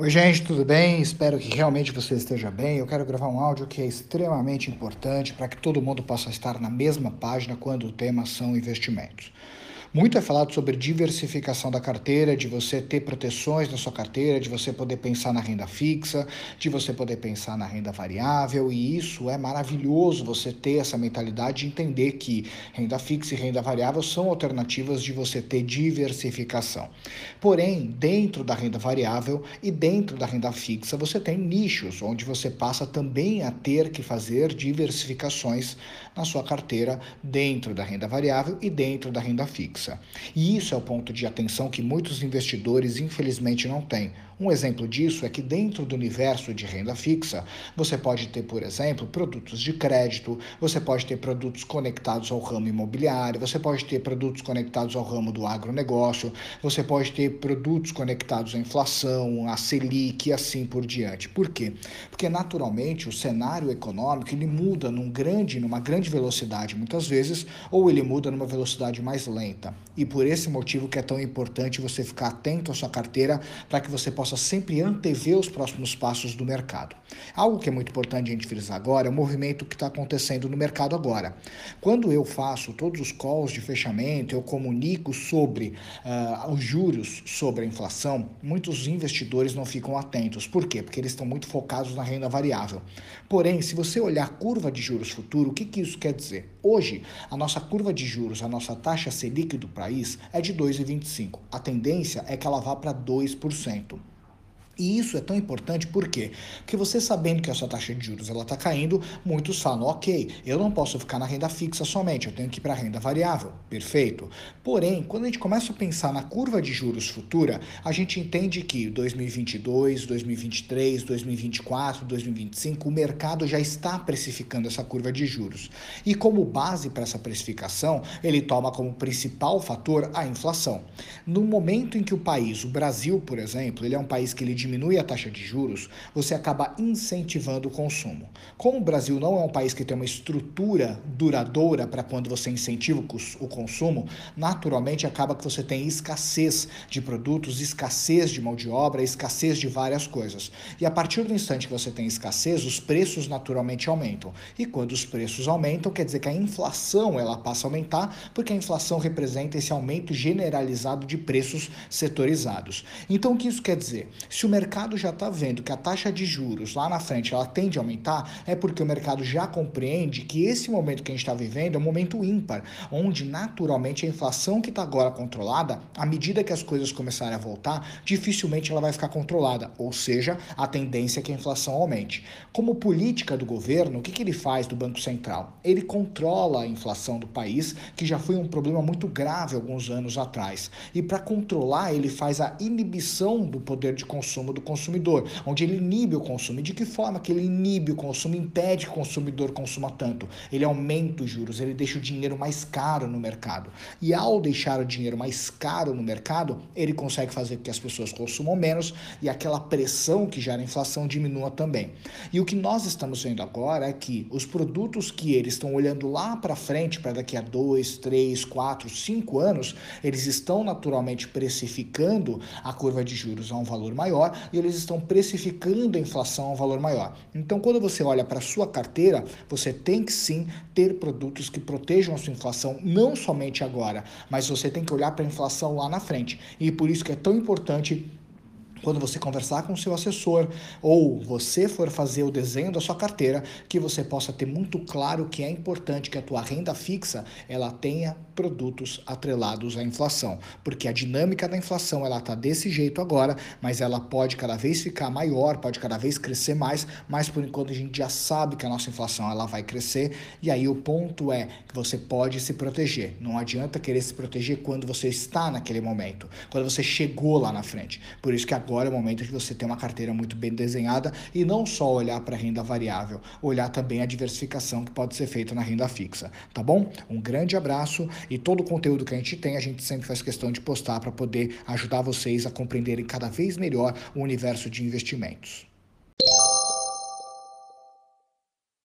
Oi, gente, tudo bem? Espero que realmente você esteja bem. Eu quero gravar um áudio que é extremamente importante para que todo mundo possa estar na mesma página quando o tema são investimentos. Muito é falado sobre diversificação da carteira, de você ter proteções na sua carteira, de você poder pensar na renda fixa, de você poder pensar na renda variável, e isso é maravilhoso você ter essa mentalidade de entender que renda fixa e renda variável são alternativas de você ter diversificação. Porém, dentro da renda variável e dentro da renda fixa, você tem nichos onde você passa também a ter que fazer diversificações na sua carteira dentro da renda variável e dentro da renda fixa fixa. E isso é o ponto de atenção que muitos investidores, infelizmente, não têm. Um exemplo disso é que dentro do universo de renda fixa, você pode ter, por exemplo, produtos de crédito, você pode ter produtos conectados ao ramo imobiliário, você pode ter produtos conectados ao ramo do agronegócio, você pode ter produtos conectados à inflação, à Selic e assim por diante. Por quê? Porque naturalmente o cenário econômico ele muda num grande, numa grande velocidade muitas vezes, ou ele muda numa velocidade mais lenta. E por esse motivo que é tão importante você ficar atento à sua carteira para que você possa sempre antever os próximos passos do mercado. Algo que é muito importante a gente frisar agora é o movimento que está acontecendo no mercado agora. Quando eu faço todos os calls de fechamento, eu comunico sobre uh, os juros, sobre a inflação, muitos investidores não ficam atentos. Por quê? Porque eles estão muito focados na renda variável. Porém, se você olhar a curva de juros futuro, o que, que isso quer dizer? Hoje, a nossa curva de juros, a nossa taxa Selic do país é de 2,25. A tendência é que ela vá para 2%. E isso é tão importante por quê? Porque você sabendo que a sua taxa de juros ela está caindo, muitos falam, ok, eu não posso ficar na renda fixa somente, eu tenho que ir para a renda variável. Perfeito. Porém, quando a gente começa a pensar na curva de juros futura, a gente entende que 2022, 2023, 2024, 2025, o mercado já está precificando essa curva de juros. E como base para essa precificação, ele toma como principal fator a inflação. No momento em que o país, o Brasil, por exemplo, ele é um país que ele diminui a taxa de juros, você acaba incentivando o consumo. Como o Brasil não é um país que tem uma estrutura duradoura para quando você incentiva o consumo, naturalmente acaba que você tem escassez de produtos, escassez de mão de obra, escassez de várias coisas. E a partir do instante que você tem escassez, os preços naturalmente aumentam. E quando os preços aumentam, quer dizer que a inflação ela passa a aumentar, porque a inflação representa esse aumento generalizado de preços setorizados. Então o que isso quer dizer? Se o mercado já está vendo que a taxa de juros lá na frente ela tende a aumentar, é porque o mercado já compreende que esse momento que a gente está vivendo é um momento ímpar, onde naturalmente a inflação que está agora controlada, à medida que as coisas começarem a voltar, dificilmente ela vai ficar controlada, ou seja, a tendência é que a inflação aumente. Como política do governo, o que, que ele faz do Banco Central? Ele controla a inflação do país, que já foi um problema muito grave alguns anos atrás. E para controlar, ele faz a inibição do poder de consumo do consumidor, onde ele inibe o consumo. E de que forma que ele inibe o consumo, impede que o consumidor consuma tanto? Ele aumenta os juros, ele deixa o dinheiro mais caro no mercado. E ao deixar o dinheiro mais caro no mercado, ele consegue fazer com que as pessoas consumam menos e aquela pressão que gera inflação diminua também. E o que nós estamos vendo agora é que os produtos que eles estão olhando lá para frente, para daqui a dois, três, quatro, cinco anos, eles estão naturalmente precificando a curva de juros a um valor maior e eles estão precificando a inflação a um valor maior. Então, quando você olha para a sua carteira, você tem que sim ter produtos que protejam a sua inflação, não somente agora, mas você tem que olhar para a inflação lá na frente. E por isso que é tão importante quando você conversar com seu assessor ou você for fazer o desenho da sua carteira, que você possa ter muito claro que é importante que a tua renda fixa ela tenha produtos atrelados à inflação, porque a dinâmica da inflação ela está desse jeito agora, mas ela pode cada vez ficar maior, pode cada vez crescer mais, mas por enquanto a gente já sabe que a nossa inflação ela vai crescer e aí o ponto é que você pode se proteger. Não adianta querer se proteger quando você está naquele momento, quando você chegou lá na frente. Por isso que agora é o momento de você ter uma carteira muito bem desenhada e não só olhar para a renda variável, olhar também a diversificação que pode ser feita na renda fixa, tá bom? Um grande abraço e todo o conteúdo que a gente tem, a gente sempre faz questão de postar para poder ajudar vocês a compreenderem cada vez melhor o universo de investimentos.